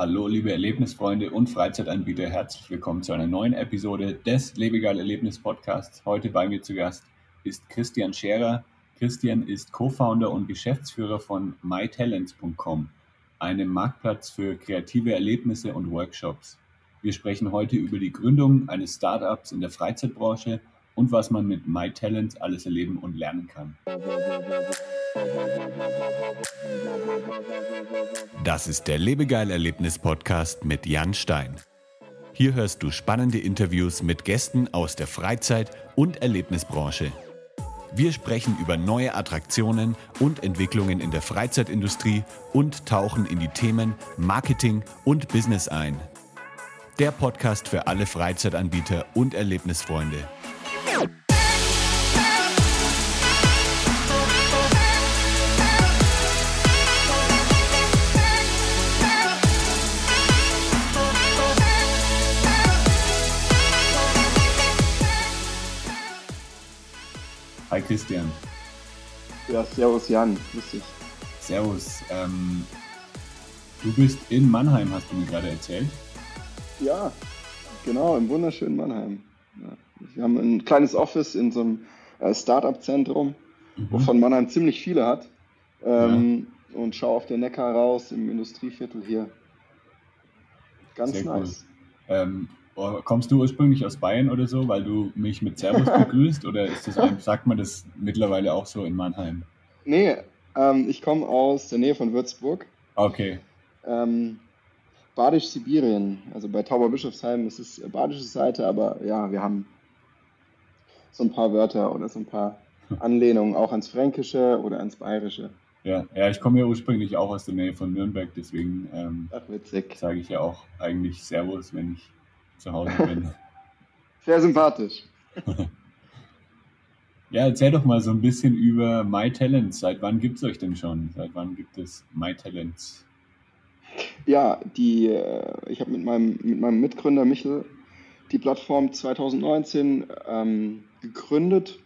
Hallo, liebe Erlebnisfreunde und Freizeitanbieter, herzlich willkommen zu einer neuen Episode des Lebegeil Erlebnis Podcasts. Heute bei mir zu Gast ist Christian Scherer. Christian ist Co-Founder und Geschäftsführer von mytalents.com, einem Marktplatz für kreative Erlebnisse und Workshops. Wir sprechen heute über die Gründung eines Startups in der Freizeitbranche und was man mit MyTalents alles erleben und lernen kann. Das ist der Lebegeil Erlebnis Podcast mit Jan Stein. Hier hörst du spannende Interviews mit Gästen aus der Freizeit- und Erlebnisbranche. Wir sprechen über neue Attraktionen und Entwicklungen in der Freizeitindustrie und tauchen in die Themen Marketing und Business ein. Der Podcast für alle Freizeitanbieter und Erlebnisfreunde. Hi Christian. Ja, servus Jan, grüß dich. Servus. Ähm, du bist in Mannheim, hast du mir gerade erzählt. Ja, genau, im wunderschönen Mannheim. Ja, wir haben ein kleines Office in so einem äh, Startup-Zentrum, mhm. wovon Mannheim ziemlich viele hat. Ähm, ja. Und schau auf den Neckar raus im Industrieviertel hier. Ganz Sehr nice. Cool. Ähm, Oh, kommst du ursprünglich aus Bayern oder so, weil du mich mit Servus begrüßt? oder ist das ein, sagt man das mittlerweile auch so in Mannheim? Nee, ähm, ich komme aus der Nähe von Würzburg. Okay. Ähm, Badisch-Sibirien, also bei Tauberbischofsheim ist es badische Seite, aber ja, wir haben so ein paar Wörter oder so ein paar Anlehnungen auch ans Fränkische oder ans Bayerische. Ja, ja, ich komme ja ursprünglich auch aus der Nähe von Nürnberg, deswegen ähm, sage ich ja auch eigentlich Servus, wenn ich zu Hause bin. Sehr sympathisch. ja, erzähl doch mal so ein bisschen über MyTalents. Seit wann gibt es euch denn schon? Seit wann gibt es MyTalents? Ja, die, äh, ich habe mit meinem, mit meinem Mitgründer Michel die Plattform 2019 ähm, gegründet.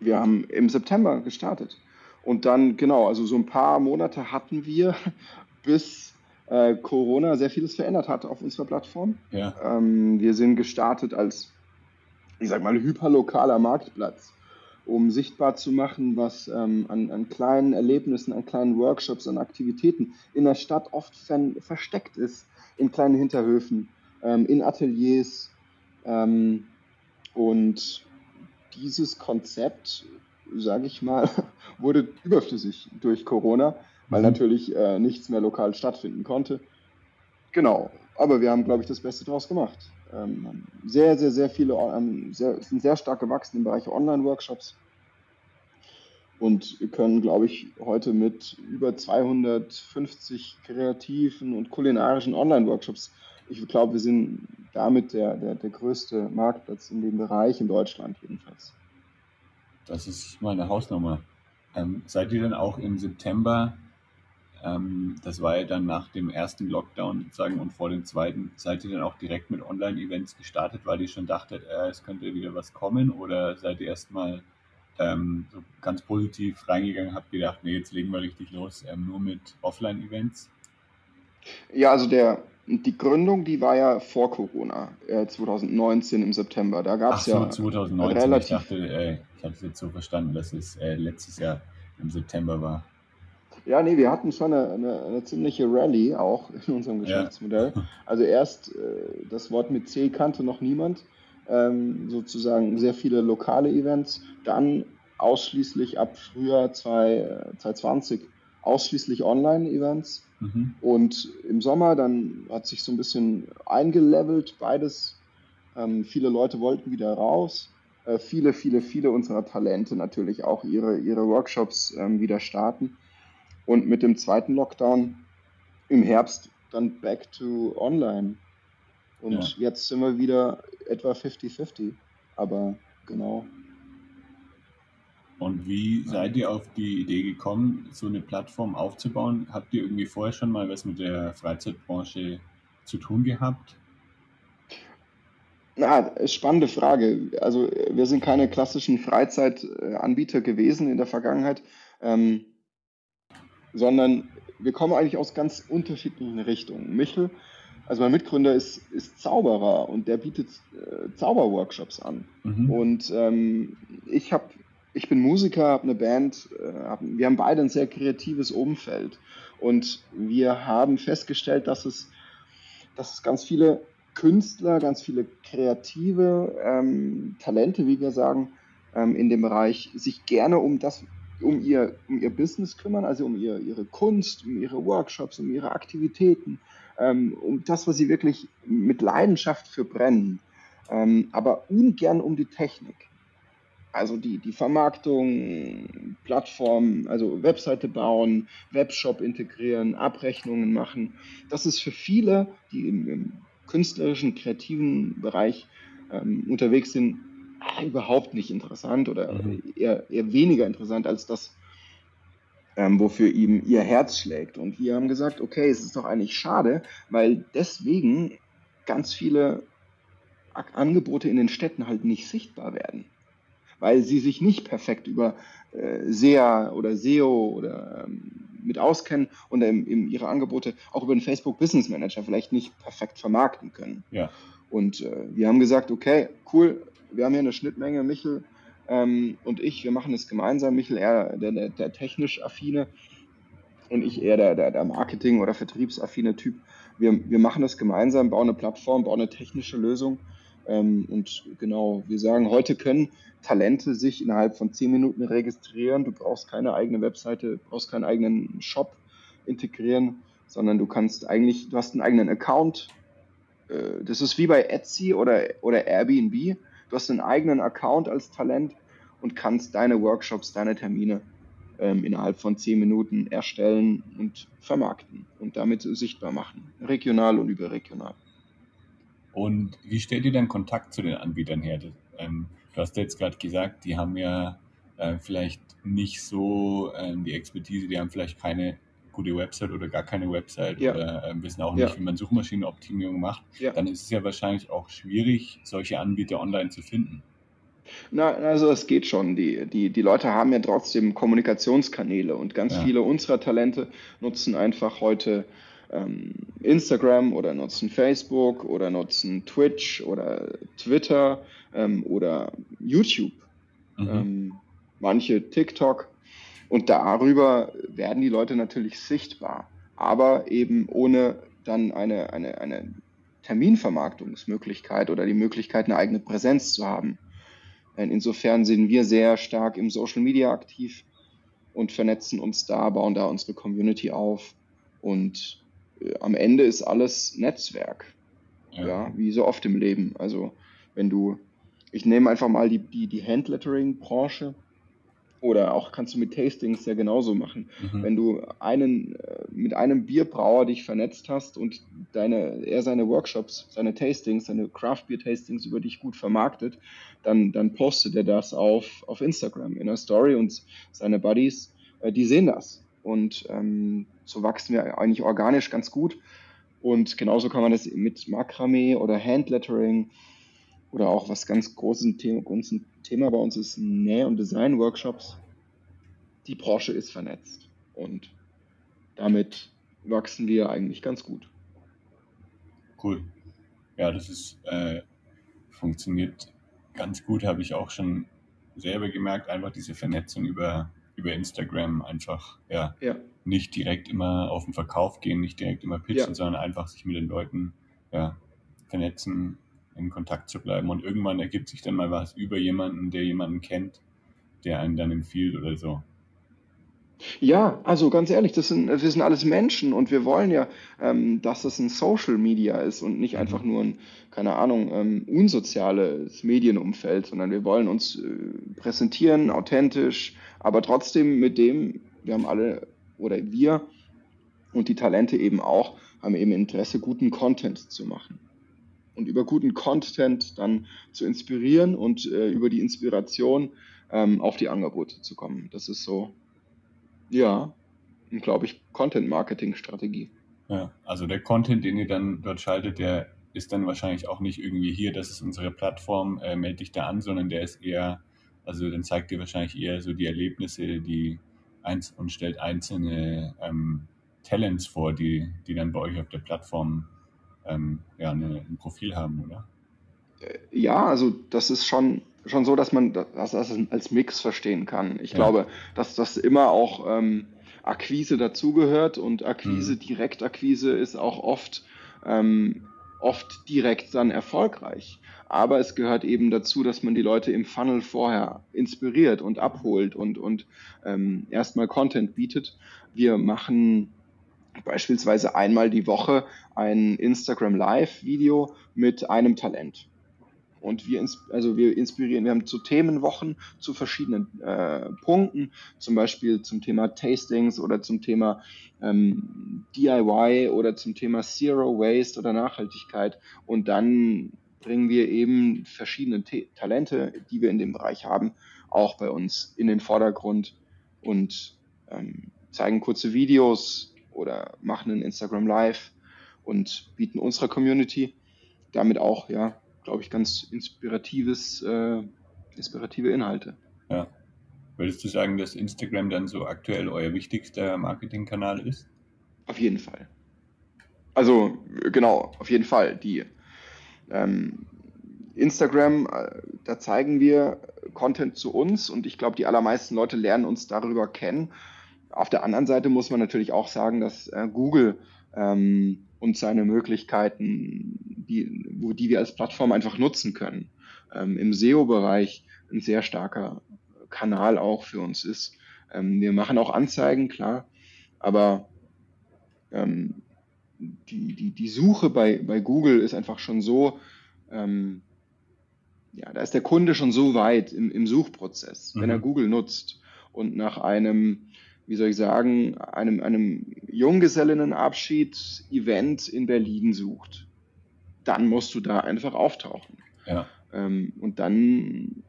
Wir haben im September gestartet. Und dann, genau, also so ein paar Monate hatten wir, bis äh, Corona sehr vieles verändert hat auf unserer Plattform. Ja. Ähm, wir sind gestartet als, ich sag mal, hyperlokaler Marktplatz, um sichtbar zu machen, was ähm, an, an, kleinen Erlebnissen, an kleinen Workshops, an Aktivitäten in der Stadt oft versteckt ist, in kleinen Hinterhöfen, ähm, in Ateliers. Ähm, und dieses Konzept, sage ich mal, wurde überflüssig durch Corona weil mhm. natürlich äh, nichts mehr lokal stattfinden konnte. Genau, aber wir haben, glaube ich, das Beste daraus gemacht. Ähm, sehr, sehr, sehr viele, ähm, sehr, sind sehr stark gewachsen im Bereich Online-Workshops und können, glaube ich, heute mit über 250 kreativen und kulinarischen Online-Workshops, ich glaube, wir sind damit der, der, der größte Marktplatz in dem Bereich in Deutschland jedenfalls. Das ist meine Hausnummer. Ähm, seid ihr denn auch im September ähm, das war ja dann nach dem ersten Lockdown sozusagen und vor dem zweiten. Seid ihr dann auch direkt mit Online-Events gestartet, weil ihr schon dachtet, äh, es könnte wieder was kommen? Oder seid ihr erstmal ähm, so ganz positiv reingegangen, habt gedacht, nee, jetzt legen wir richtig los, ähm, nur mit Offline-Events? Ja, also der, die Gründung, die war ja vor Corona, äh, 2019 im September. Da gab es so, ja 2019. Relativ ich dachte, äh, ich habe es jetzt so verstanden, dass es äh, letztes Jahr im September war. Ja, nee, wir hatten schon eine, eine, eine ziemliche Rallye auch in unserem Geschäftsmodell. Ja. Also erst äh, das Wort mit C kannte noch niemand, ähm, sozusagen sehr viele lokale Events, dann ausschließlich ab Frühjahr 2020 ausschließlich Online-Events. Mhm. Und im Sommer dann hat sich so ein bisschen eingelevelt, beides. Ähm, viele Leute wollten wieder raus. Äh, viele, viele, viele unserer Talente natürlich auch ihre, ihre Workshops ähm, wieder starten. Und mit dem zweiten Lockdown im Herbst dann back to online. Und ja. jetzt sind wir wieder etwa 50-50. Aber genau. Und wie seid ihr auf die Idee gekommen, so eine Plattform aufzubauen? Habt ihr irgendwie vorher schon mal was mit der Freizeitbranche zu tun gehabt? Na, spannende Frage. Also wir sind keine klassischen Freizeitanbieter gewesen in der Vergangenheit. Ähm, sondern wir kommen eigentlich aus ganz unterschiedlichen Richtungen. Michel, also mein Mitgründer ist, ist Zauberer und der bietet äh, Zauberworkshops an. Mhm. Und ähm, ich habe ich bin Musiker, habe eine Band, äh, wir haben beide ein sehr kreatives Umfeld. Und wir haben festgestellt, dass es, dass es ganz viele Künstler, ganz viele kreative ähm, Talente, wie wir sagen, ähm, in dem Bereich sich gerne um das, um ihr, um ihr Business kümmern, also um ihr, ihre Kunst, um ihre Workshops, um ihre Aktivitäten, ähm, um das, was sie wirklich mit Leidenschaft für brennen, ähm, aber ungern um die Technik. Also die, die Vermarktung, Plattformen, also Webseite bauen, Webshop integrieren, Abrechnungen machen. Das ist für viele, die im, im künstlerischen, kreativen Bereich ähm, unterwegs sind, überhaupt nicht interessant oder mhm. eher, eher weniger interessant als das, ähm, wofür ihm ihr Herz schlägt. Und wir haben gesagt, okay, es ist doch eigentlich schade, weil deswegen ganz viele Angebote in den Städten halt nicht sichtbar werden. Weil sie sich nicht perfekt über äh, SEA oder SEO oder ähm, mit auskennen und ähm, ihre Angebote auch über den Facebook Business Manager vielleicht nicht perfekt vermarkten können. Ja. Und äh, wir haben gesagt, okay, cool, wir haben hier eine Schnittmenge, Michel ähm, und ich, wir machen es gemeinsam. Michel eher der, der, der technisch affine und ich eher der, der, der Marketing- oder vertriebsaffine Typ. Wir, wir machen das gemeinsam, bauen eine Plattform, bauen eine technische Lösung. Ähm, und genau, wir sagen, heute können Talente sich innerhalb von zehn Minuten registrieren. Du brauchst keine eigene Webseite, brauchst keinen eigenen Shop integrieren, sondern du kannst eigentlich, du hast einen eigenen Account. Äh, das ist wie bei Etsy oder, oder Airbnb. Du hast einen eigenen Account als Talent und kannst deine Workshops, deine Termine ähm, innerhalb von zehn Minuten erstellen und vermarkten und damit sichtbar machen, regional und überregional. Und wie stellt ihr dann Kontakt zu den Anbietern her? Ähm, du hast jetzt gerade gesagt, die haben ja äh, vielleicht nicht so äh, die Expertise, die haben vielleicht keine gute Website oder gar keine Website ja. oder äh, wissen auch nicht, ja. wie man Suchmaschinenoptimierung macht, ja. dann ist es ja wahrscheinlich auch schwierig, solche Anbieter online zu finden. Na, also es geht schon. Die, die, die Leute haben ja trotzdem Kommunikationskanäle und ganz viele unserer Talente nutzen einfach heute ähm, Instagram oder nutzen Facebook oder nutzen Twitch oder Twitter ähm, oder YouTube. Mhm. Ähm, manche TikTok und darüber werden die Leute natürlich sichtbar, aber eben ohne dann eine, eine, eine Terminvermarktungsmöglichkeit oder die Möglichkeit, eine eigene Präsenz zu haben. Insofern sind wir sehr stark im Social Media aktiv und vernetzen uns da, bauen da unsere Community auf. Und am Ende ist alles Netzwerk. Ja. ja. wie so oft im Leben. Also wenn du, ich nehme einfach mal die, die, die Handlettering-Branche oder auch kannst du mit Tastings ja genauso machen. Mhm. Wenn du einen äh, mit einem Bierbrauer dich vernetzt hast und deine, er seine Workshops, seine Tastings, seine Craft Beer Tastings über dich gut vermarktet, dann, dann postet er das auf, auf Instagram in einer Story und seine Buddies, äh, die sehen das. Und ähm, so wachsen wir eigentlich organisch ganz gut. Und genauso kann man das mit Makramee oder Handlettering oder auch was ganz großes Thema, großes Thema bei uns ist Näh- und Design-Workshops. Die Branche ist vernetzt und damit wachsen wir eigentlich ganz gut. Cool. Ja, das ist äh, funktioniert ganz gut, habe ich auch schon selber gemerkt, einfach diese Vernetzung über, über Instagram einfach, ja, ja. nicht direkt immer auf den Verkauf gehen, nicht direkt immer pitchen, ja. sondern einfach sich mit den Leuten ja, vernetzen, in Kontakt zu bleiben. Und irgendwann ergibt sich dann mal was über jemanden, der jemanden kennt, der einen dann empfiehlt oder so. Ja, also ganz ehrlich, das sind, wir sind alles Menschen und wir wollen ja, ähm, dass das ein Social Media ist und nicht einfach nur ein, keine Ahnung, ähm, unsoziales Medienumfeld, sondern wir wollen uns äh, präsentieren, authentisch, aber trotzdem mit dem, wir haben alle, oder wir und die Talente eben auch, haben eben Interesse, guten Content zu machen und über guten Content dann zu inspirieren und äh, über die Inspiration ähm, auf die Angebote zu kommen. Das ist so, ja, glaube ich, Content-Marketing-Strategie. Ja, also der Content, den ihr dann dort schaltet, der ist dann wahrscheinlich auch nicht irgendwie hier, das ist unsere Plattform, äh, melde dich da an, sondern der ist eher, also dann zeigt ihr wahrscheinlich eher so die Erlebnisse, die eins und stellt einzelne ähm, Talents vor, die, die dann bei euch auf der Plattform ähm, ja, eine, ein Profil haben, oder? Äh, ja, also das ist schon, schon so, dass man das als Mix verstehen kann. Ich ja. glaube, dass das immer auch ähm, Akquise dazugehört und Akquise, mhm. Direktakquise ist auch oft, ähm, oft direkt dann erfolgreich. Aber es gehört eben dazu, dass man die Leute im Funnel vorher inspiriert und abholt und, und ähm, erstmal Content bietet. Wir machen beispielsweise einmal die Woche ein Instagram Live Video mit einem Talent. Und wir, also wir inspirieren, wir haben zu Themenwochen zu verschiedenen äh, Punkten, zum Beispiel zum Thema Tastings oder zum Thema ähm, DIY oder zum Thema Zero Waste oder Nachhaltigkeit. Und dann bringen wir eben verschiedene T Talente, die wir in dem Bereich haben, auch bei uns in den Vordergrund und ähm, zeigen kurze Videos oder machen ein Instagram Live und bieten unserer Community damit auch ja glaube ich, ganz inspiratives, äh, inspirative Inhalte. Ja. Würdest du sagen, dass Instagram dann so aktuell euer wichtigster Marketingkanal ist? Auf jeden Fall. Also genau, auf jeden Fall. Die ähm, Instagram, äh, da zeigen wir Content zu uns und ich glaube, die allermeisten Leute lernen uns darüber kennen. Auf der anderen Seite muss man natürlich auch sagen, dass äh, Google ähm, und seine Möglichkeiten, die, wo, die wir als Plattform einfach nutzen können. Ähm, Im SEO-Bereich ein sehr starker Kanal auch für uns ist. Ähm, wir machen auch Anzeigen, klar, aber ähm, die, die, die Suche bei, bei Google ist einfach schon so, ähm, ja, da ist der Kunde schon so weit im, im Suchprozess, mhm. wenn er mhm. Google nutzt und nach einem wie soll ich sagen, einem, einem Junggesellinnenabschied-Event in Berlin sucht, dann musst du da einfach auftauchen. Ja. Ähm, und dann,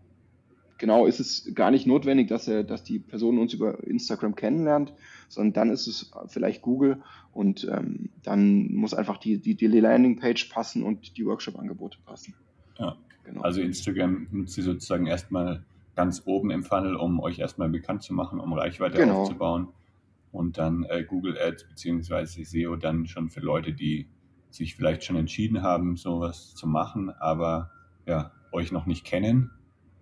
genau, ist es gar nicht notwendig, dass, er, dass die Person uns über Instagram kennenlernt, sondern dann ist es vielleicht Google und ähm, dann muss einfach die, die, die Landingpage passen und die Workshop-Angebote passen. Ja. Genau. Also Instagram nutzt sie sozusagen erstmal ganz oben im Funnel, um euch erstmal bekannt zu machen, um Reichweite genau. aufzubauen. Und dann äh, Google Ads bzw. SEO dann schon für Leute, die sich vielleicht schon entschieden haben, sowas zu machen, aber ja, euch noch nicht kennen.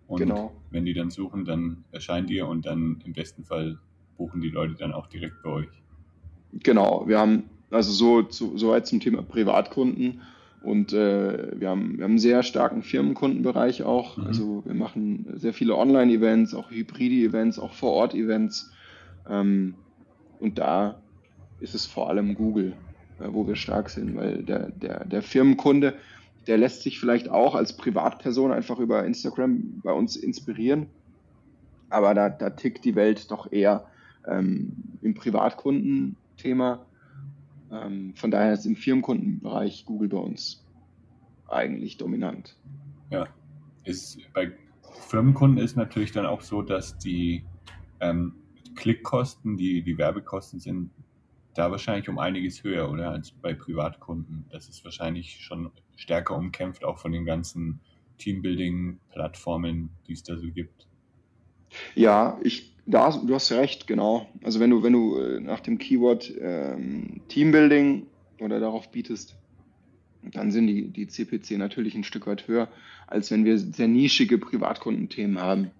Und genau. wenn die dann suchen, dann erscheint ihr und dann im besten Fall buchen die Leute dann auch direkt bei euch. Genau, wir haben also so, so, so weit zum Thema Privatkunden und äh, wir, haben, wir haben einen sehr starken Firmenkundenbereich auch. Mhm. Also wir machen sehr viele Online-Events, auch Hybride-Events, auch Vor-Ort-Events. Ähm, und da ist es vor allem Google, äh, wo wir stark sind, weil der, der, der Firmenkunde, der lässt sich vielleicht auch als Privatperson einfach über Instagram bei uns inspirieren. Aber da, da tickt die Welt doch eher ähm, im Privatkundenthema ähm, von daher ist im Firmenkundenbereich Google bei uns eigentlich dominant. Ja, ist bei Firmenkunden ist natürlich dann auch so, dass die ähm, Klickkosten, die, die Werbekosten sind da wahrscheinlich um einiges höher, oder? Als bei Privatkunden. Das ist wahrscheinlich schon stärker umkämpft, auch von den ganzen Teambuilding-Plattformen, die es da so gibt. Ja, ich da, du hast recht, genau. Also wenn du, wenn du äh, nach dem Keyword ähm, Teambuilding oder darauf bietest, dann sind die, die CPC natürlich ein Stück weit höher, als wenn wir sehr nischige Privatkundenthemen haben.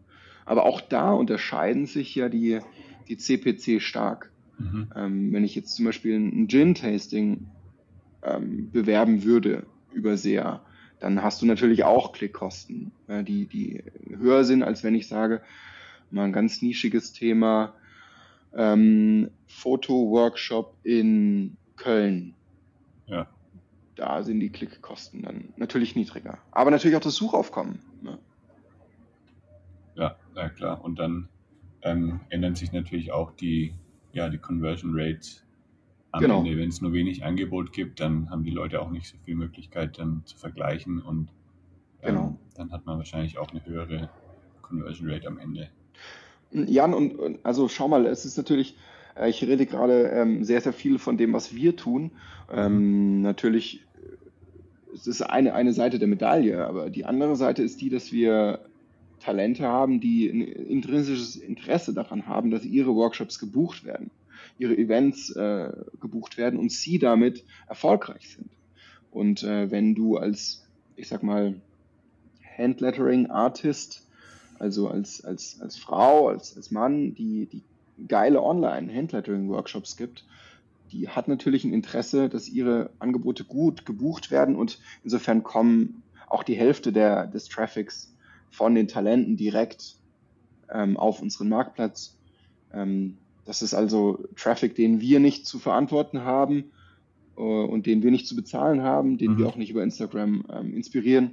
Aber auch da unterscheiden sich ja die, die CPC stark. Mhm. Ähm, wenn ich jetzt zum Beispiel ein Gin-Tasting ähm, bewerben würde über SEA, dann hast du natürlich auch Klickkosten, äh, die, die höher sind, als wenn ich sage, mal ein ganz nischiges Thema. Ähm, Foto-Workshop in Köln. Ja. Da sind die Klickkosten dann natürlich niedriger. Aber natürlich auch das Suchaufkommen. Ne? Ja, klar. Und dann ähm, ändern sich natürlich auch die, ja, die Conversion Rates am genau. Ende. Wenn es nur wenig Angebot gibt, dann haben die Leute auch nicht so viel Möglichkeit dann zu vergleichen und ähm, genau. dann hat man wahrscheinlich auch eine höhere Conversion Rate am Ende. Jan, und, und also schau mal, es ist natürlich, äh, ich rede gerade ähm, sehr, sehr viel von dem, was wir tun. Ähm, natürlich, es ist eine, eine Seite der Medaille, aber die andere Seite ist die, dass wir Talente haben, die ein intrinsisches Interesse daran haben, dass ihre Workshops gebucht werden. ihre Events äh, gebucht werden und sie damit erfolgreich sind. Und äh, wenn du als, ich sag mal, Handlettering-Artist, also als, als, als Frau, als, als Mann, die, die geile Online-Handlettering-Workshops gibt, die hat natürlich ein Interesse, dass ihre Angebote gut gebucht werden und insofern kommen auch die Hälfte der, des Traffics von den Talenten direkt ähm, auf unseren Marktplatz. Ähm, das ist also Traffic, den wir nicht zu verantworten haben äh, und den wir nicht zu bezahlen haben, den mhm. wir auch nicht über Instagram ähm, inspirieren,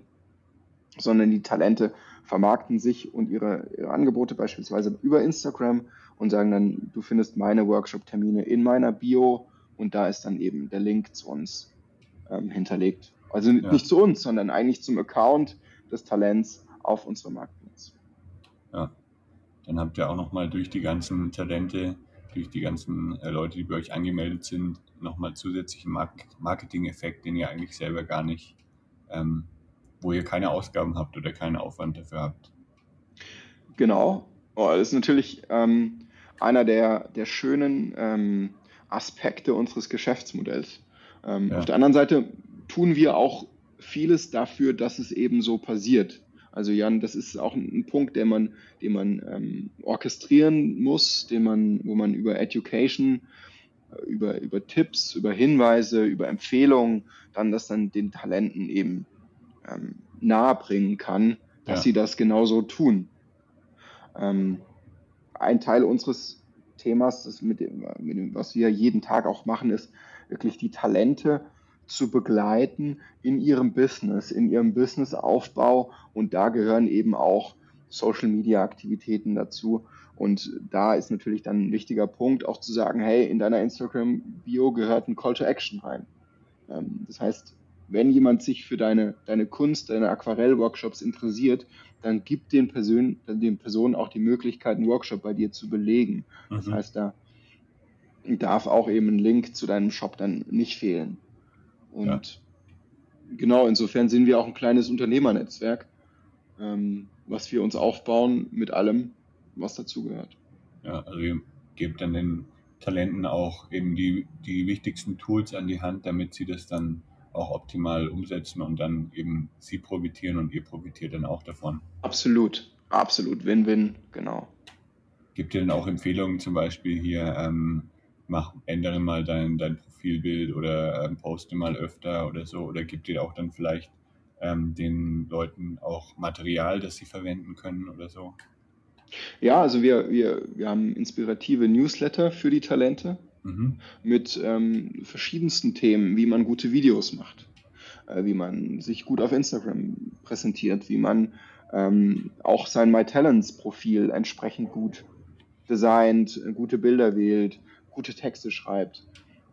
sondern die Talente vermarkten sich und ihre, ihre Angebote beispielsweise über Instagram und sagen dann, du findest meine Workshop-Termine in meiner Bio und da ist dann eben der Link zu uns ähm, hinterlegt. Also ja. nicht zu uns, sondern eigentlich zum Account des Talents auf unserem Marktplatz. Ja, dann habt ihr auch nochmal durch die ganzen Talente, durch die ganzen äh, Leute, die bei euch angemeldet sind, nochmal zusätzlichen Marketing-Effekt, den ihr eigentlich selber gar nicht, ähm, wo ihr keine Ausgaben habt oder keinen Aufwand dafür habt. Genau. Oh, das ist natürlich ähm, einer der, der schönen ähm, Aspekte unseres Geschäftsmodells. Ähm, ja. Auf der anderen Seite tun wir auch vieles dafür, dass es eben so passiert. Also Jan, das ist auch ein Punkt, den man, den man ähm, orchestrieren muss, den man, wo man über Education, äh, über, über Tipps, über Hinweise, über Empfehlungen dann das dann den Talenten eben ähm, nahebringen kann, dass ja. sie das genauso tun. Ähm, ein Teil unseres Themas, das mit dem, mit dem, was wir jeden Tag auch machen, ist wirklich die Talente zu begleiten in ihrem Business, in ihrem Businessaufbau. Und da gehören eben auch Social-Media-Aktivitäten dazu. Und da ist natürlich dann ein wichtiger Punkt, auch zu sagen, hey, in deiner Instagram-Bio gehört ein Call to Action rein. Ähm, das heißt, wenn jemand sich für deine, deine Kunst, deine Aquarell-Workshops interessiert, dann gibt den, Person, den Personen auch die Möglichkeit, einen Workshop bei dir zu belegen. Mhm. Das heißt, da darf auch eben ein Link zu deinem Shop dann nicht fehlen. Und ja. genau, insofern sind wir auch ein kleines Unternehmernetzwerk, ähm, was wir uns aufbauen mit allem, was dazugehört. Ja, also ihr gebt dann den Talenten auch eben die, die wichtigsten Tools an die Hand, damit sie das dann auch optimal umsetzen und dann eben sie profitieren und ihr profitiert dann auch davon. Absolut, absolut, Win-Win, genau. Gibt ihr denn auch Empfehlungen zum Beispiel hier, ähm, mach, ändere mal dein, dein Profilbild oder ähm, poste mal öfter oder so oder gibt ihr auch dann vielleicht ähm, den Leuten auch Material, das sie verwenden können oder so? Ja, also wir, wir, wir haben inspirative Newsletter für die Talente mhm. mit ähm, verschiedensten Themen, wie man gute Videos macht, äh, wie man sich gut auf Instagram präsentiert, wie man ähm, auch sein My Talents Profil entsprechend gut designt, gute Bilder wählt, gute Texte schreibt.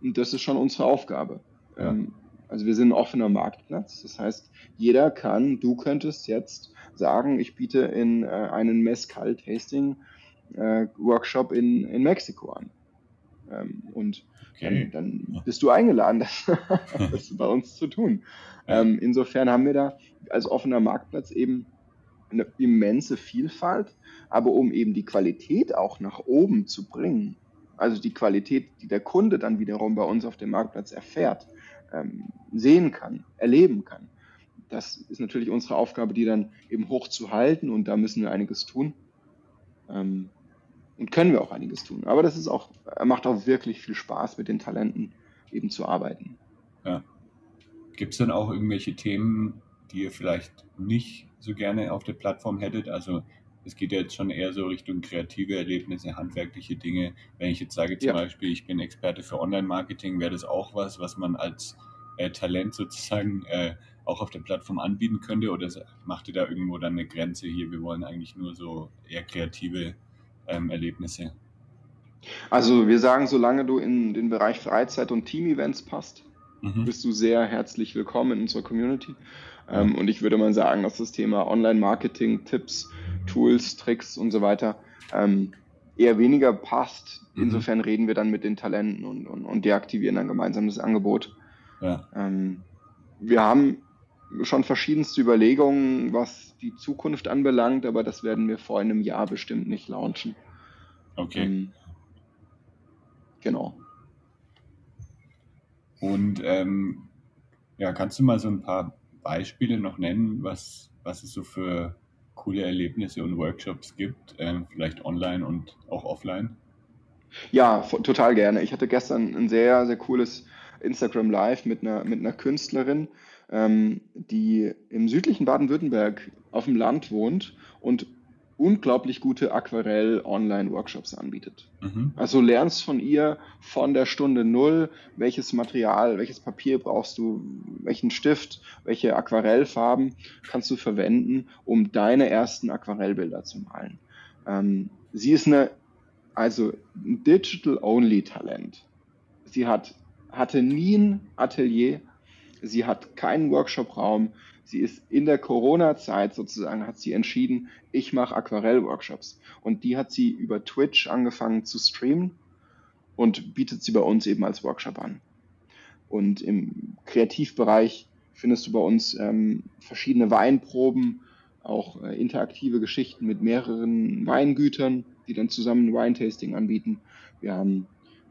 Und das ist schon unsere Aufgabe. Ja. Ähm, also wir sind ein offener Marktplatz. Das heißt, jeder kann, du könntest jetzt sagen, ich biete in äh, einen Mezcal-Tasting-Workshop äh, in, in Mexiko an. Ähm, und okay. dann, dann, bist du eingeladen, das, das bei uns zu tun. Ähm, insofern haben wir da als offener Marktplatz eben eine immense Vielfalt, aber um eben die Qualität auch nach oben zu bringen, also die Qualität, die der Kunde dann wiederum bei uns auf dem Marktplatz erfährt, ähm, sehen kann, erleben kann. Das ist natürlich unsere Aufgabe, die dann eben hochzuhalten und da müssen wir einiges tun. Ähm, und können wir auch einiges tun. Aber das ist auch, macht auch wirklich viel Spaß, mit den Talenten eben zu arbeiten. Ja. Gibt es dann auch irgendwelche Themen, die ihr vielleicht nicht so gerne auf der Plattform hättet? Also es geht ja jetzt schon eher so Richtung kreative Erlebnisse, handwerkliche Dinge. Wenn ich jetzt sage zum ja. Beispiel, ich bin Experte für Online-Marketing, wäre das auch was, was man als äh, Talent sozusagen äh, auch auf der Plattform anbieten könnte? Oder macht ihr da irgendwo dann eine Grenze hier? Wir wollen eigentlich nur so eher kreative ähm, Erlebnisse? Also wir sagen, solange du in den Bereich Freizeit und Team-Events passt, mhm. bist du sehr herzlich willkommen in unserer Community. Ähm, und ich würde mal sagen, dass das Thema Online-Marketing, Tipps, Tools, Tricks und so weiter ähm, eher weniger passt. Mhm. Insofern reden wir dann mit den Talenten und, und, und deaktivieren dann gemeinsam das Angebot. Ja. Ähm, wir haben schon verschiedenste Überlegungen, was die Zukunft anbelangt, aber das werden wir vor einem Jahr bestimmt nicht launchen. Okay. Ähm, Genau. Und ähm, ja, kannst du mal so ein paar Beispiele noch nennen, was, was es so für coole Erlebnisse und Workshops gibt, ähm, vielleicht online und auch offline? Ja, total gerne. Ich hatte gestern ein sehr, sehr cooles Instagram Live mit einer, mit einer Künstlerin, ähm, die im südlichen Baden-Württemberg auf dem Land wohnt und unglaublich gute Aquarell-Online-Workshops anbietet. Mhm. Also lernst von ihr von der Stunde Null, welches Material, welches Papier brauchst du, welchen Stift, welche Aquarellfarben kannst du verwenden, um deine ersten Aquarellbilder zu malen. Ähm, sie ist eine, also ein Digital-Only-Talent. Sie hat, hatte nie ein Atelier, sie hat keinen Workshop-Raum, sie ist in der Corona-Zeit sozusagen, hat sie entschieden, ich mache Aquarell-Workshops. Und die hat sie über Twitch angefangen zu streamen und bietet sie bei uns eben als Workshop an. Und im Kreativbereich findest du bei uns ähm, verschiedene Weinproben, auch äh, interaktive Geschichten mit mehreren Weingütern, die dann zusammen ein Weintasting anbieten. Wir haben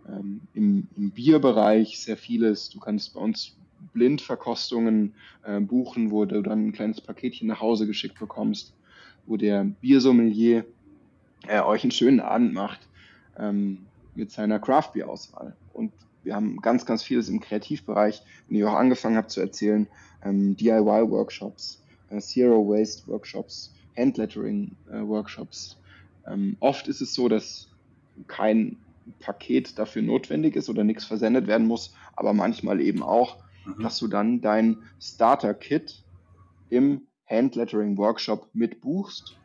ähm, im, im Bierbereich sehr vieles. Du kannst bei uns Blindverkostungen äh, buchen, wo du dann ein kleines Paketchen nach Hause geschickt bekommst, wo der Biersommelier äh, euch einen schönen Abend macht ähm, mit seiner Craft-Bier-Auswahl. Und wir haben ganz, ganz vieles im Kreativbereich, wenn ich auch angefangen habe zu erzählen, ähm, DIY-Workshops, äh, Zero-Waste-Workshops, Handlettering-Workshops. Äh, ähm, oft ist es so, dass kein Paket dafür notwendig ist oder nichts versendet werden muss, aber manchmal eben auch mhm. dass du dann dein Starter-Kit im Handlettering-Workshop mitbuchst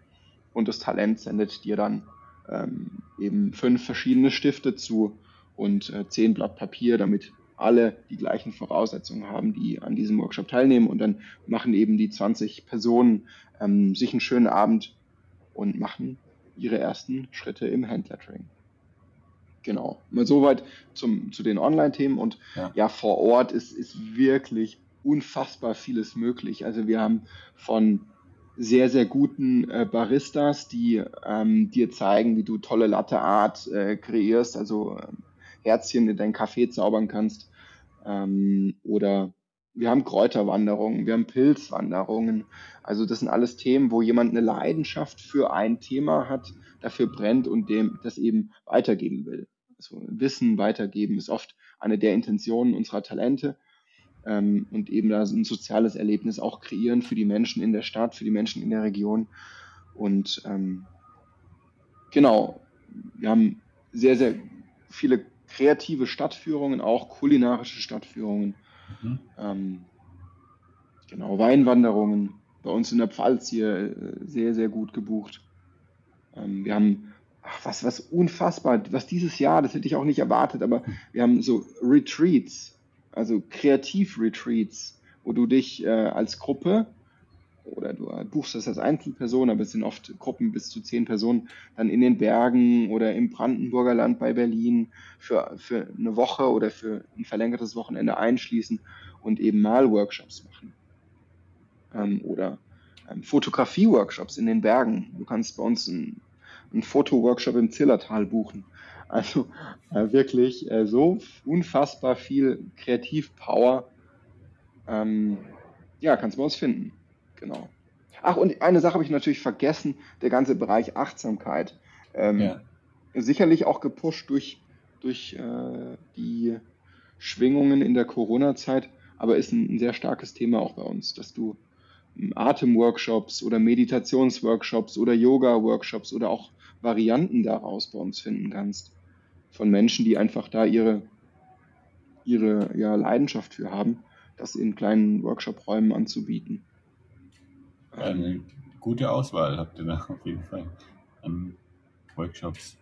und das Talent sendet dir dann ähm, eben fünf verschiedene Stifte zu und äh, zehn Blatt Papier, damit alle die gleichen Voraussetzungen haben, die an diesem Workshop teilnehmen. Und dann machen eben die 20 Personen ähm, sich einen schönen Abend und machen ihre ersten Schritte im Handlettering. Genau. Mal soweit zum, zu den Online-Themen und ja. ja, vor Ort ist, ist wirklich unfassbar vieles möglich. Also wir haben von sehr, sehr guten äh, Baristas, die ähm, dir zeigen, wie du tolle Latte Art äh, kreierst, also äh, Herzchen in deinen Kaffee zaubern kannst. Ähm, oder wir haben Kräuterwanderungen, wir haben Pilzwanderungen. Also das sind alles Themen, wo jemand eine Leidenschaft für ein Thema hat, dafür brennt und dem das eben weitergeben will so Wissen weitergeben ist oft eine der Intentionen unserer Talente ähm, und eben da ein soziales Erlebnis auch kreieren für die Menschen in der Stadt, für die Menschen in der Region. Und ähm, genau, wir haben sehr, sehr viele kreative Stadtführungen, auch kulinarische Stadtführungen. Mhm. Ähm, genau, Weinwanderungen. Bei uns in der Pfalz hier äh, sehr, sehr gut gebucht. Ähm, wir haben ach, was, was unfassbar, was dieses Jahr, das hätte ich auch nicht erwartet, aber wir haben so Retreats, also Kreativ-Retreats, wo du dich äh, als Gruppe oder du buchst das als Einzelperson, aber es sind oft Gruppen bis zu zehn Personen, dann in den Bergen oder im Brandenburger Land bei Berlin für, für eine Woche oder für ein verlängertes Wochenende einschließen und eben Malworkshops machen. Ähm, oder ähm, Fotografie-Workshops in den Bergen. Du kannst bei uns ein einen Fotoworkshop im Zillertal buchen. Also äh, wirklich äh, so unfassbar viel Kreativpower. Ähm, ja, kannst du bei uns finden. Genau. Ach, und eine Sache habe ich natürlich vergessen, der ganze Bereich Achtsamkeit. Ähm, ja. Sicherlich auch gepusht durch, durch äh, die Schwingungen in der Corona-Zeit, aber ist ein, ein, sehr starkes Thema auch bei uns, dass du Atemworkshops oder Meditationsworkshops oder Yoga-Workshops oder auch Varianten daraus bei uns finden kannst. Von Menschen, die einfach da ihre, ihre ja, Leidenschaft für haben, das in kleinen Workshop-Räumen anzubieten. Eine gute Auswahl habt ihr da auf jeden Fall an Workshops.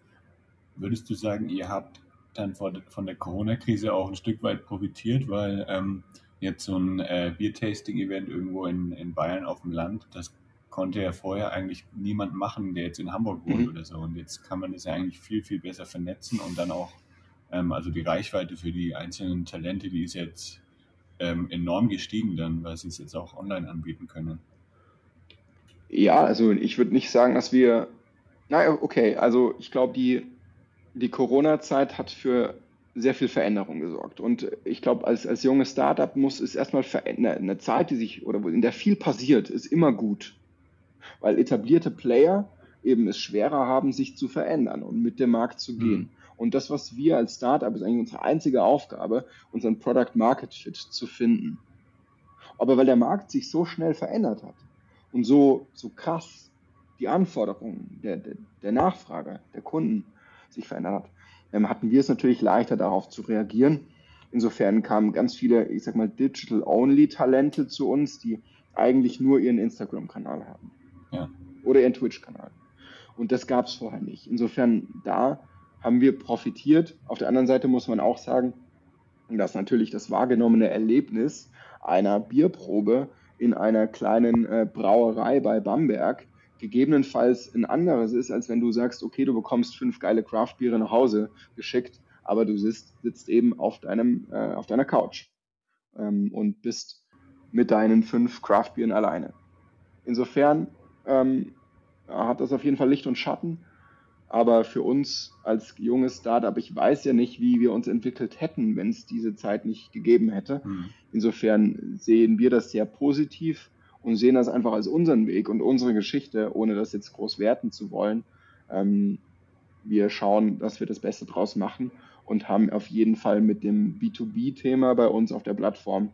Würdest du sagen, ihr habt dann von der Corona-Krise auch ein Stück weit profitiert, weil ähm, jetzt so ein äh, Bier-Tasting-Event irgendwo in, in Bayern auf dem Land, das konnte ja vorher eigentlich niemand machen, der jetzt in Hamburg wohnt mhm. oder so. Und jetzt kann man das ja eigentlich viel, viel besser vernetzen und dann auch, ähm, also die Reichweite für die einzelnen Talente, die ist jetzt ähm, enorm gestiegen dann, weil sie es jetzt auch online anbieten können. Ja, also ich würde nicht sagen, dass wir, naja, okay, also ich glaube, die, die Corona-Zeit hat für sehr viel Veränderung gesorgt. Und ich glaube, als, als junges Startup muss es erstmal verändern. Eine Zeit, die sich oder in der viel passiert, ist immer gut. Weil etablierte Player eben es schwerer haben, sich zu verändern und mit dem Markt zu gehen. Mhm. Und das, was wir als Startup, ist eigentlich unsere einzige Aufgabe, unseren Product Market Fit zu finden. Aber weil der Markt sich so schnell verändert hat und so, so krass die Anforderungen der, der, der Nachfrage der Kunden sich verändert hat, hatten wir es natürlich leichter darauf zu reagieren. Insofern kamen ganz viele, ich sag mal, Digital-Only-Talente zu uns, die eigentlich nur ihren Instagram-Kanal haben. Ja. Oder ihren Twitch-Kanal. Und das gab es vorher nicht. Insofern, da haben wir profitiert. Auf der anderen Seite muss man auch sagen, dass natürlich das wahrgenommene Erlebnis einer Bierprobe in einer kleinen äh, Brauerei bei Bamberg gegebenenfalls ein anderes ist, als wenn du sagst, okay, du bekommst fünf geile Craftbiere nach Hause geschickt, aber du sitzt, sitzt eben auf, deinem, äh, auf deiner Couch ähm, und bist mit deinen fünf Craftbieren alleine. Insofern ähm, hat das auf jeden Fall Licht und Schatten. Aber für uns als junges Startup, ich weiß ja nicht, wie wir uns entwickelt hätten, wenn es diese Zeit nicht gegeben hätte. Mhm. Insofern sehen wir das sehr positiv und sehen das einfach als unseren Weg und unsere Geschichte, ohne das jetzt groß werten zu wollen. Ähm, wir schauen, dass wir das Beste draus machen und haben auf jeden Fall mit dem B2B-Thema bei uns auf der Plattform.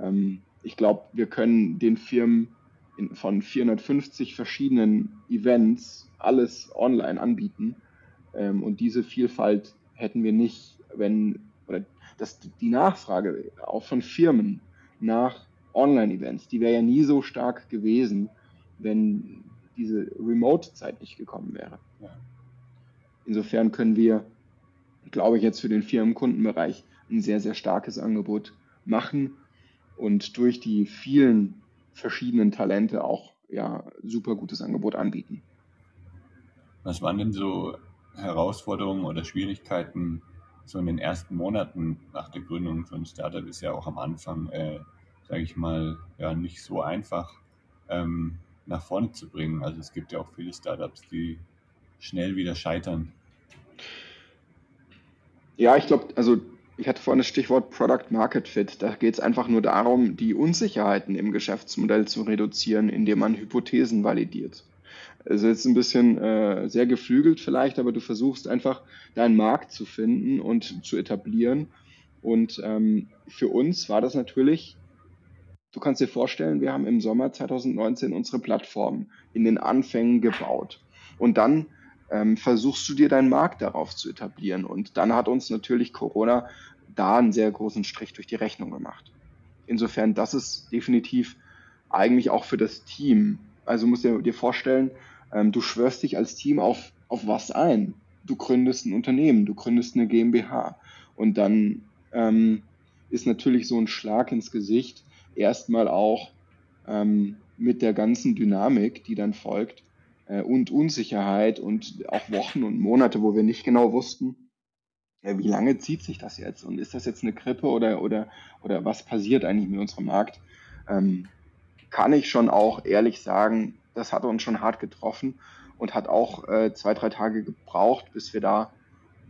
Ähm, ich glaube, wir können den Firmen in, von 450 verschiedenen Events alles online anbieten. Ähm, und diese Vielfalt hätten wir nicht, wenn, oder das, die Nachfrage auch von Firmen nach Online-Events, die wäre ja nie so stark gewesen, wenn diese Remote-Zeit nicht gekommen wäre. Ja. Insofern können wir, glaube ich, jetzt für den Firmenkundenbereich ein sehr, sehr starkes Angebot machen und durch die vielen verschiedenen Talente auch ja, super gutes Angebot anbieten. Was waren denn so Herausforderungen oder Schwierigkeiten so in den ersten Monaten nach der Gründung? Ein Startup ist ja auch am Anfang äh, sage ich mal, ja nicht so einfach ähm, nach vorne zu bringen. Also es gibt ja auch viele Startups, die schnell wieder scheitern. Ja, ich glaube, also ich hatte vorhin das Stichwort Product Market Fit. Da geht es einfach nur darum, die Unsicherheiten im Geschäftsmodell zu reduzieren, indem man Hypothesen validiert. Also jetzt ein bisschen äh, sehr geflügelt vielleicht, aber du versuchst einfach deinen Markt zu finden und zu etablieren. Und ähm, für uns war das natürlich Du kannst dir vorstellen, wir haben im Sommer 2019 unsere Plattform in den Anfängen gebaut. Und dann ähm, versuchst du dir deinen Markt darauf zu etablieren. Und dann hat uns natürlich Corona da einen sehr großen Strich durch die Rechnung gemacht. Insofern, das ist definitiv eigentlich auch für das Team. Also musst du dir vorstellen, ähm, du schwörst dich als Team auf, auf was ein. Du gründest ein Unternehmen, du gründest eine GmbH. Und dann ähm, ist natürlich so ein Schlag ins Gesicht, erstmal auch ähm, mit der ganzen Dynamik, die dann folgt, äh, und Unsicherheit und auch Wochen und Monate, wo wir nicht genau wussten, äh, wie lange zieht sich das jetzt und ist das jetzt eine Grippe oder, oder, oder was passiert eigentlich mit unserem Markt, ähm, kann ich schon auch ehrlich sagen, das hat uns schon hart getroffen und hat auch äh, zwei, drei Tage gebraucht, bis wir da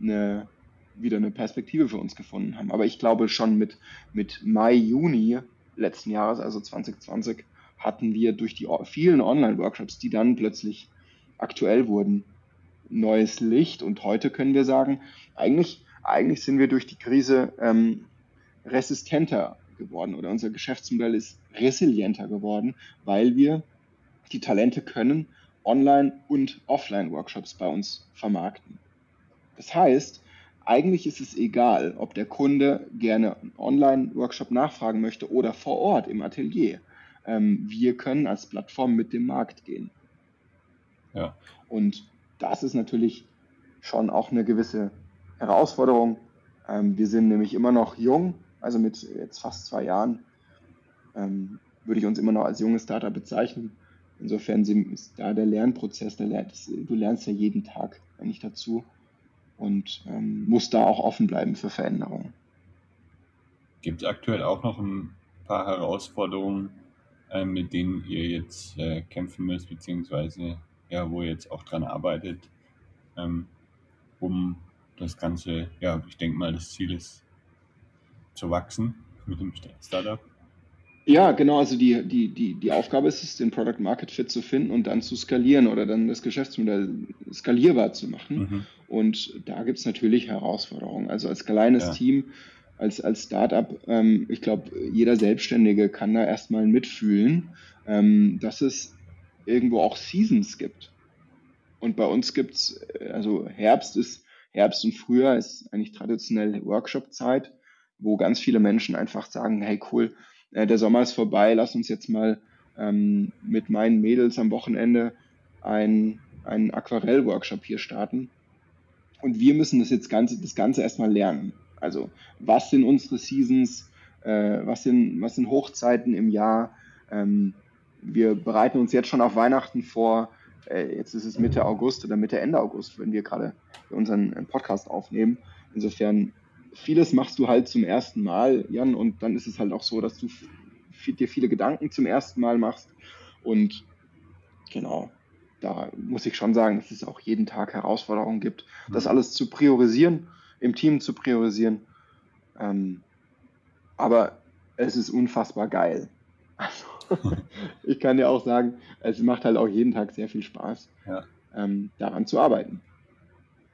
eine, wieder eine Perspektive für uns gefunden haben. Aber ich glaube schon mit, mit Mai, Juni letzten Jahres, also 2020, hatten wir durch die vielen Online-Workshops, die dann plötzlich aktuell wurden, neues Licht. Und heute können wir sagen, eigentlich, eigentlich sind wir durch die Krise ähm, resistenter geworden oder unser Geschäftsmodell ist resilienter geworden, weil wir die Talente können Online- und Offline-Workshops bei uns vermarkten. Das heißt, eigentlich ist es egal, ob der Kunde gerne einen Online-Workshop nachfragen möchte oder vor Ort im Atelier. Ähm, wir können als Plattform mit dem Markt gehen. Ja. Und das ist natürlich schon auch eine gewisse Herausforderung. Ähm, wir sind nämlich immer noch jung, also mit jetzt fast zwei Jahren ähm, würde ich uns immer noch als junges Startup bezeichnen. Insofern ist da der Lernprozess, der du lernst ja jeden Tag eigentlich dazu und ähm, muss da auch offen bleiben für Veränderungen. Gibt es aktuell auch noch ein paar Herausforderungen, äh, mit denen ihr jetzt äh, kämpfen müsst, beziehungsweise ja, wo ihr jetzt auch dran arbeitet, ähm, um das Ganze, ja, ich denke mal, das Ziel ist zu wachsen mit dem Startup. Ja, genau. Also die, die, die, die Aufgabe ist es, den Product Market Fit zu finden und dann zu skalieren oder dann das Geschäftsmodell skalierbar zu machen. Mhm. Und da gibt es natürlich Herausforderungen. Also als kleines ja. Team, als, als Startup, ähm, ich glaube, jeder Selbstständige kann da erstmal mitfühlen, ähm, dass es irgendwo auch Seasons gibt. Und bei uns gibt es, äh, also Herbst ist, Herbst und Frühjahr ist eigentlich traditionell Workshop-Zeit, wo ganz viele Menschen einfach sagen, hey cool, äh, der Sommer ist vorbei, lass uns jetzt mal ähm, mit meinen Mädels am Wochenende ein, einen Aquarell-Workshop hier starten. Und wir müssen das jetzt Ganze, das Ganze erstmal lernen. Also, was sind unsere Seasons? Äh, was, sind, was sind Hochzeiten im Jahr? Ähm, wir bereiten uns jetzt schon auf Weihnachten vor. Äh, jetzt ist es Mitte August oder Mitte, Ende August, wenn wir gerade unseren Podcast aufnehmen. Insofern vieles machst du halt zum ersten Mal, Jan, und dann ist es halt auch so, dass du dir viele Gedanken zum ersten Mal machst. Und genau, da muss ich schon sagen, dass es auch jeden Tag Herausforderungen gibt, das mhm. alles zu priorisieren, im Team zu priorisieren. Ähm, aber es ist unfassbar geil. Also, ich kann dir auch sagen, es macht halt auch jeden Tag sehr viel Spaß, ja. ähm, daran zu arbeiten.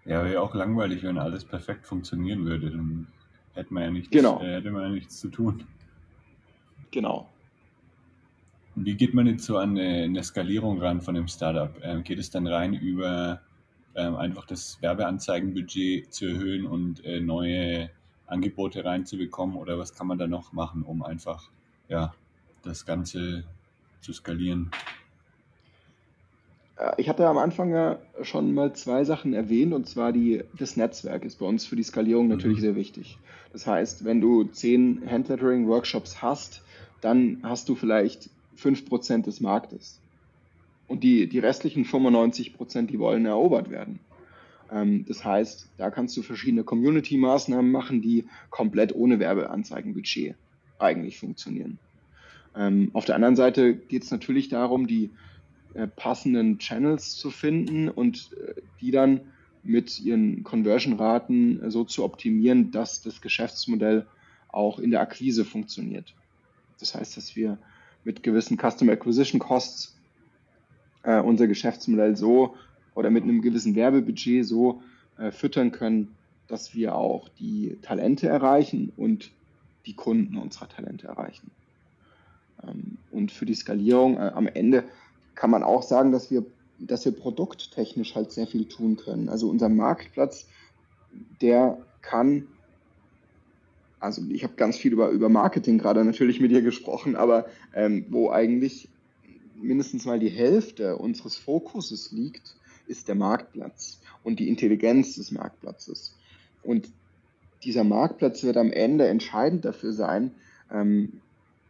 Ja, wäre auch langweilig, wenn alles perfekt funktionieren würde. Dann hätte man ja nichts, genau. äh, hätte man ja nichts zu tun. Genau. Wie geht man jetzt so an eine, eine Skalierung ran von einem Startup? Ähm, geht es dann rein über ähm, einfach das Werbeanzeigenbudget zu erhöhen und äh, neue Angebote reinzubekommen? Oder was kann man da noch machen, um einfach ja, das Ganze zu skalieren? Ich hatte am Anfang ja schon mal zwei Sachen erwähnt, und zwar die, das Netzwerk ist bei uns für die Skalierung mhm. natürlich sehr wichtig. Das heißt, wenn du zehn Handlettering-Workshops hast, dann hast du vielleicht fünf Prozent des Marktes. Und die, die restlichen 95 Prozent, die wollen erobert werden. Ähm, das heißt, da kannst du verschiedene Community-Maßnahmen machen, die komplett ohne Werbeanzeigenbudget eigentlich funktionieren. Ähm, auf der anderen Seite geht es natürlich darum, die äh, passenden Channels zu finden und äh, die dann mit ihren Conversion-Raten äh, so zu optimieren, dass das Geschäftsmodell auch in der Akquise funktioniert. Das heißt, dass wir mit gewissen Custom Acquisition Costs äh, unser Geschäftsmodell so oder mit einem gewissen Werbebudget so äh, füttern können, dass wir auch die Talente erreichen und die Kunden unserer Talente erreichen. Ähm, und für die Skalierung äh, am Ende kann man auch sagen, dass wir, dass wir produkttechnisch halt sehr viel tun können. Also unser Marktplatz, der kann, also ich habe ganz viel über, über Marketing gerade natürlich mit dir gesprochen, aber ähm, wo eigentlich mindestens mal die Hälfte unseres Fokuses liegt, ist der Marktplatz und die Intelligenz des Marktplatzes. Und dieser Marktplatz wird am Ende entscheidend dafür sein, ähm,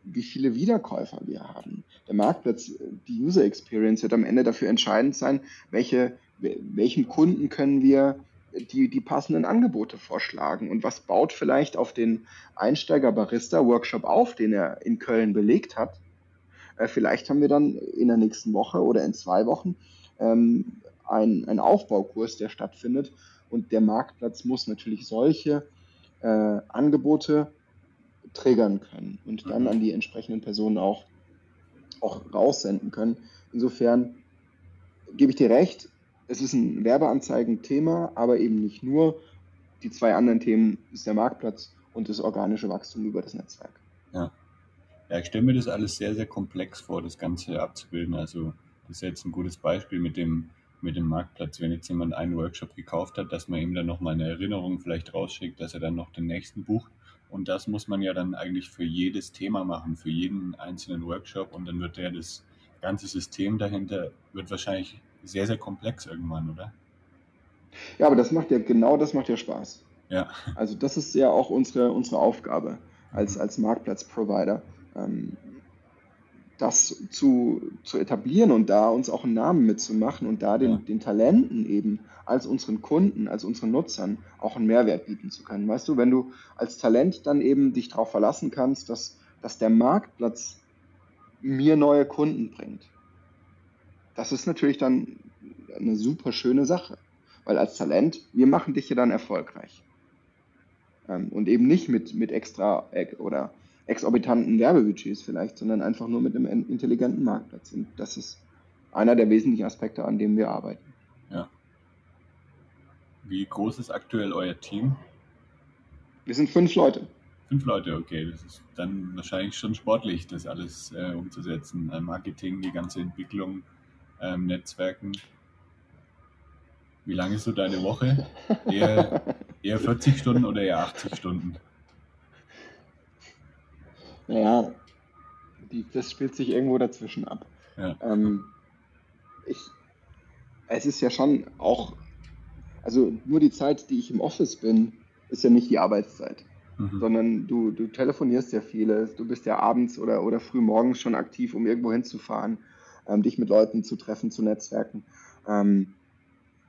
wie viele Wiederkäufer wir haben. Der Marktplatz, die User Experience wird am Ende dafür entscheidend sein, welche, welchem Kunden können wir die, die passenden Angebote vorschlagen und was baut vielleicht auf den Einsteiger-Barista-Workshop auf, den er in Köln belegt hat. Äh, vielleicht haben wir dann in der nächsten Woche oder in zwei Wochen ähm, einen, einen Aufbaukurs, der stattfindet. Und der Marktplatz muss natürlich solche äh, Angebote triggern können und dann mhm. an die entsprechenden Personen auch, auch raussenden können. Insofern gebe ich dir recht, es ist ein Werbeanzeigen-Thema, aber eben nicht nur. Die zwei anderen Themen ist der Marktplatz und das organische Wachstum über das Netzwerk. Ja. Ja, ich stelle mir das alles sehr, sehr komplex vor, das Ganze abzubilden. Also, das ist jetzt ein gutes Beispiel mit dem, mit dem Marktplatz. Wenn jetzt jemand einen Workshop gekauft hat, dass man ihm dann nochmal eine Erinnerung vielleicht rausschickt, dass er dann noch den nächsten bucht. Und das muss man ja dann eigentlich für jedes Thema machen, für jeden einzelnen Workshop. Und dann wird ja das ganze System dahinter, wird wahrscheinlich sehr, sehr komplex irgendwann, oder? Ja, aber das macht ja, genau das macht ja Spaß. Ja. Also das ist ja auch unsere, unsere Aufgabe als, als Marktplatzprovider. Ähm, das zu, zu etablieren und da uns auch einen Namen mitzumachen und da den, ja. den Talenten eben als unseren Kunden, als unseren Nutzern auch einen Mehrwert bieten zu können. Weißt du, wenn du als Talent dann eben dich darauf verlassen kannst, dass, dass der Marktplatz mir neue Kunden bringt, das ist natürlich dann eine super schöne Sache. Weil als Talent, wir machen dich ja dann erfolgreich. Ähm, und eben nicht mit, mit extra oder exorbitanten Werbebudgets vielleicht, sondern einfach nur mit einem intelligenten Marktplatz. Und das ist einer der wesentlichen Aspekte, an dem wir arbeiten. Ja. Wie groß ist aktuell euer Team? Wir sind fünf Leute. Fünf Leute, okay. Das ist dann wahrscheinlich schon sportlich, das alles äh, umzusetzen. Äh, Marketing, die ganze Entwicklung, ähm, Netzwerken. Wie lange ist so deine Woche? Eher, eher 40 Stunden oder eher 80 Stunden? Naja, die, das spielt sich irgendwo dazwischen ab. Ja. Ähm, ich, es ist ja schon auch, also nur die Zeit, die ich im Office bin, ist ja nicht die Arbeitszeit. Mhm. Sondern du, du telefonierst ja vieles, du bist ja abends oder, oder früh morgens schon aktiv, um irgendwo hinzufahren, ähm, dich mit Leuten zu treffen, zu netzwerken. Ähm,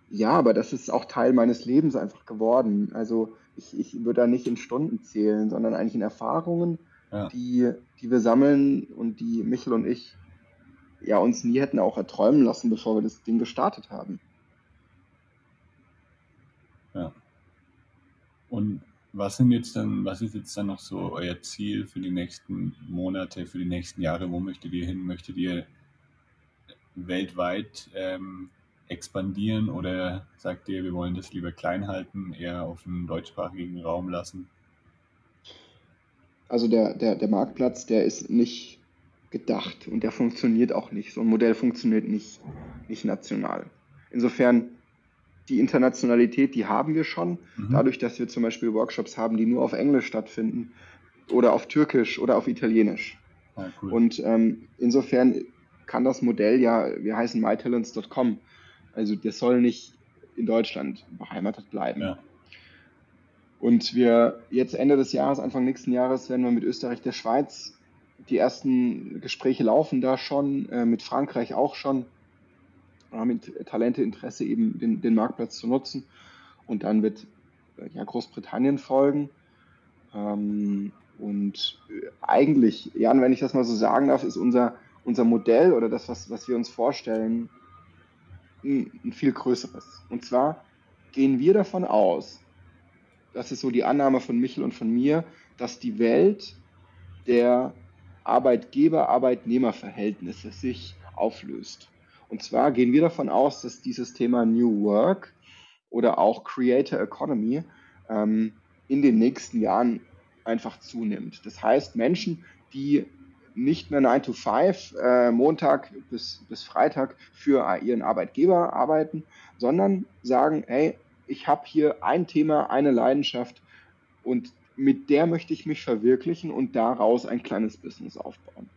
ja, aber das ist auch Teil meines Lebens einfach geworden. Also ich, ich würde da nicht in Stunden zählen, sondern eigentlich in Erfahrungen ja. die, die wir sammeln und die Michel und ich ja uns nie hätten auch erträumen lassen, bevor wir das Ding gestartet haben. Ja. Und was sind jetzt dann, was ist jetzt dann noch so euer Ziel für die nächsten Monate, für die nächsten Jahre? Wo möchtet ihr hin? Möchtet ihr weltweit ähm, expandieren oder sagt ihr, wir wollen das lieber klein halten, eher auf den deutschsprachigen Raum lassen? Also der, der, der Marktplatz, der ist nicht gedacht und der funktioniert auch nicht. So ein Modell funktioniert nicht, nicht national. Insofern, die Internationalität, die haben wir schon, mhm. dadurch, dass wir zum Beispiel Workshops haben, die nur auf Englisch stattfinden oder auf Türkisch oder auf Italienisch. Ah, cool. Und ähm, insofern kann das Modell ja, wir heißen mytalents.com, also das soll nicht in Deutschland beheimatet bleiben. Ja. Und wir jetzt Ende des Jahres, Anfang nächsten Jahres, werden wir mit Österreich, der Schweiz, die ersten Gespräche laufen da schon, äh, mit Frankreich auch schon, äh, mit Talente Interesse eben den, den, Marktplatz zu nutzen. Und dann wird äh, ja Großbritannien folgen. Ähm, und äh, eigentlich, Jan, wenn ich das mal so sagen darf, ist unser, unser Modell oder das, was, was wir uns vorstellen, ein, ein viel größeres. Und zwar gehen wir davon aus, das ist so die Annahme von Michel und von mir, dass die Welt der Arbeitgeber-Arbeitnehmer-Verhältnisse sich auflöst. Und zwar gehen wir davon aus, dass dieses Thema New Work oder auch Creator Economy ähm, in den nächsten Jahren einfach zunimmt. Das heißt, Menschen, die nicht mehr 9 to 5, äh, Montag bis, bis Freitag für ihren Arbeitgeber arbeiten, sondern sagen, hey, ich habe hier ein Thema, eine Leidenschaft und mit der möchte ich mich verwirklichen und daraus ein kleines Business aufbauen.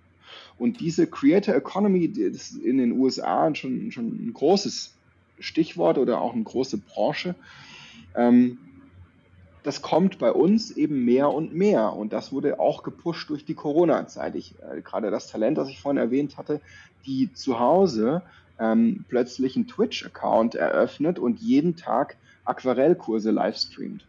Und diese Creator Economy, das ist in den USA schon, schon ein großes Stichwort oder auch eine große Branche, ähm, das kommt bei uns eben mehr und mehr. Und das wurde auch gepusht durch die Corona-Zeit. Äh, gerade das Talent, das ich vorhin erwähnt hatte, die zu Hause ähm, plötzlich einen Twitch-Account eröffnet und jeden Tag Aquarellkurse live streamt.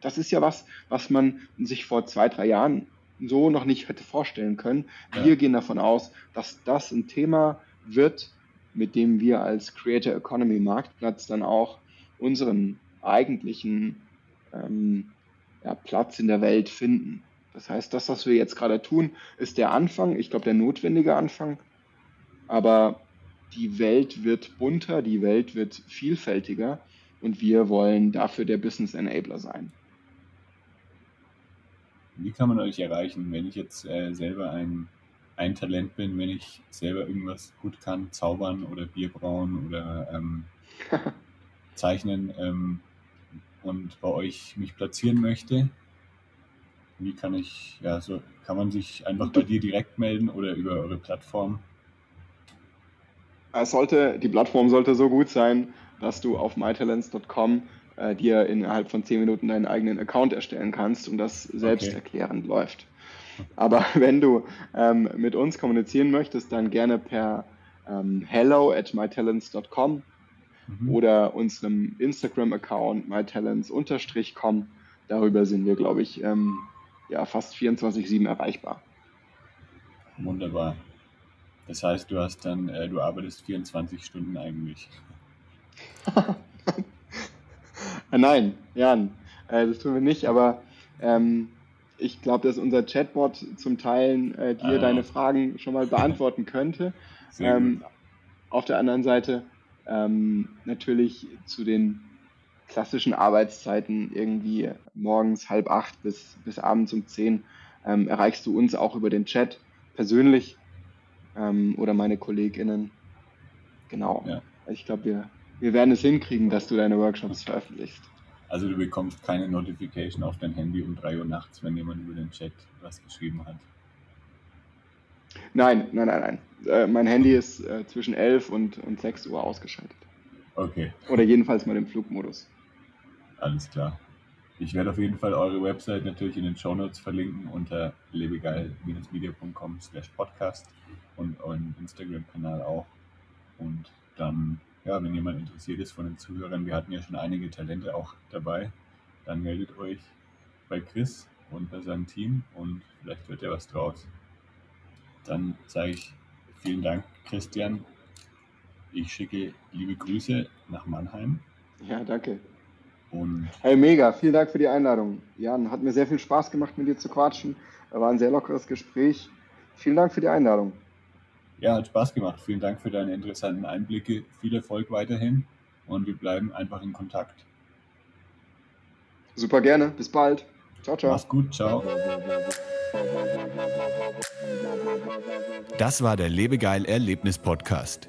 Das ist ja was, was man sich vor zwei, drei Jahren so noch nicht hätte vorstellen können. Wir ja. gehen davon aus, dass das ein Thema wird, mit dem wir als Creator Economy Marktplatz dann auch unseren eigentlichen ähm, ja, Platz in der Welt finden. Das heißt, das, was wir jetzt gerade tun, ist der Anfang, ich glaube, der notwendige Anfang. Aber die Welt wird bunter, die Welt wird vielfältiger und wir wollen dafür der Business Enabler sein. Wie kann man euch erreichen, wenn ich jetzt äh, selber ein, ein Talent bin, wenn ich selber irgendwas gut kann, zaubern oder Bier brauen oder ähm, zeichnen ähm, und bei euch mich platzieren möchte? Wie kann ich, ja, so kann man sich einfach bei dir direkt melden oder über eure Plattform? Es sollte, die Plattform sollte so gut sein, dass du auf mytalents.com äh, dir innerhalb von 10 Minuten deinen eigenen Account erstellen kannst und das selbsterklärend okay. läuft. Aber wenn du ähm, mit uns kommunizieren möchtest, dann gerne per ähm, hello at mytalents.com mhm. oder unserem Instagram-Account mytalents-com. Darüber sind wir, glaube ich, ähm, ja, fast 24-7 erreichbar. Wunderbar. Das heißt, du hast dann, äh, du arbeitest 24 Stunden eigentlich. Nein, Jan, äh, das tun wir nicht, aber ähm, ich glaube, dass unser Chatbot zum Teil äh, dir ah. deine Fragen schon mal beantworten könnte. Ähm, auf der anderen Seite ähm, natürlich zu den klassischen Arbeitszeiten irgendwie morgens halb acht bis, bis abends um zehn ähm, erreichst du uns auch über den Chat persönlich ähm, oder meine KollegInnen. Genau. Ja. Ich glaube, wir, wir werden es hinkriegen, dass du deine Workshops veröffentlichst. Also du bekommst keine Notification auf dein Handy um 3 Uhr nachts, wenn jemand über den Chat was geschrieben hat. Nein, nein, nein, nein. Äh, mein Handy ist äh, zwischen 11 und, und 6 Uhr ausgeschaltet. Okay. Oder jedenfalls mal im Flugmodus. Alles klar. Ich werde auf jeden Fall eure Website natürlich in den Show Notes verlinken unter lebegeil-media.com slash podcast und euren Instagram-Kanal auch. Und dann, ja, wenn jemand interessiert ist von den Zuhörern, wir hatten ja schon einige Talente auch dabei, dann meldet euch bei Chris und bei seinem Team und vielleicht wird ja was draus. Dann sage ich vielen Dank, Christian. Ich schicke liebe Grüße nach Mannheim. Ja, danke. Und hey, mega. Vielen Dank für die Einladung. Jan, hat mir sehr viel Spaß gemacht, mit dir zu quatschen. War ein sehr lockeres Gespräch. Vielen Dank für die Einladung. Ja, hat Spaß gemacht. Vielen Dank für deine interessanten Einblicke. Viel Erfolg weiterhin und wir bleiben einfach in Kontakt. Super gerne. Bis bald. Ciao, ciao. Mach's gut. Ciao. Das war der Lebegeil Erlebnis Podcast.